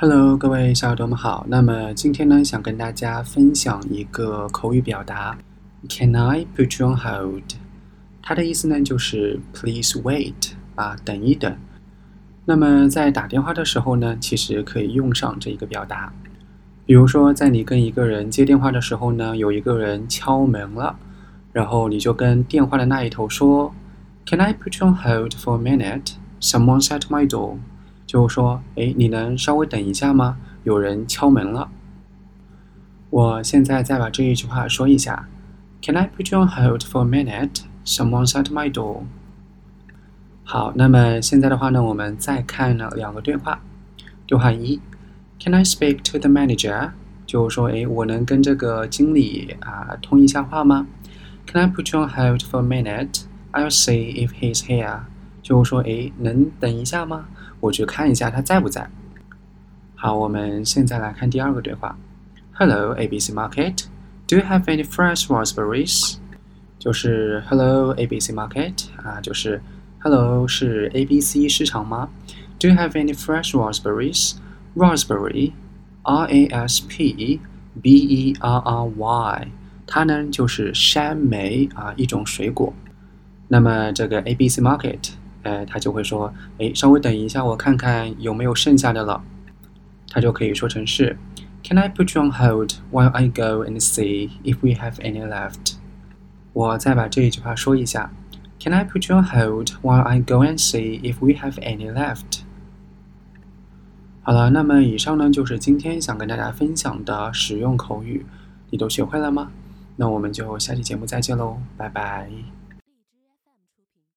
Hello，各位小耳朵们好。那么今天呢，想跟大家分享一个口语表达，Can I put you on hold？它的意思呢就是 Please wait 啊，等一等。那么在打电话的时候呢，其实可以用上这一个表达。比如说，在你跟一个人接电话的时候呢，有一个人敲门了，然后你就跟电话的那一头说，Can I put you on hold for a minute? Someone's at my door. 就说，哎，你能稍微等一下吗？有人敲门了。我现在再把这一句话说一下，Can I put you on hold for a minute? Someone's at my door. 好，那么现在的话呢，我们再看了两个对话。对话一，Can I speak to the manager？就是说，哎，我能跟这个经理啊通一下话吗？Can I put you on hold for a minute? I'll see if he's here. 就是说，哎，能等一下吗？我去看一下他在不在。好，我们现在来看第二个对话。Hello, ABC Market. Do you have any fresh raspberries? 就是 Hello, ABC Market 啊，就是 Hello 是 ABC 市场吗？Do you have any fresh raspberries? Raspberry, R-A-S-P-B-E-R-R-Y，它呢就是山莓啊，一种水果。那么这个 ABC Market。 呃，他就会说，哎，稍微等一下，我看看有没有剩下的了。他就可以说成是，Can I put you on hold while I go and see if we have any left？我再把这一句话说一下，Can I put you on hold while I go and see if we have any left？好了，那么以上呢就是今天想跟大家分享的实用口语，你都学会了吗？那我们就下期节目再见喽，拜拜。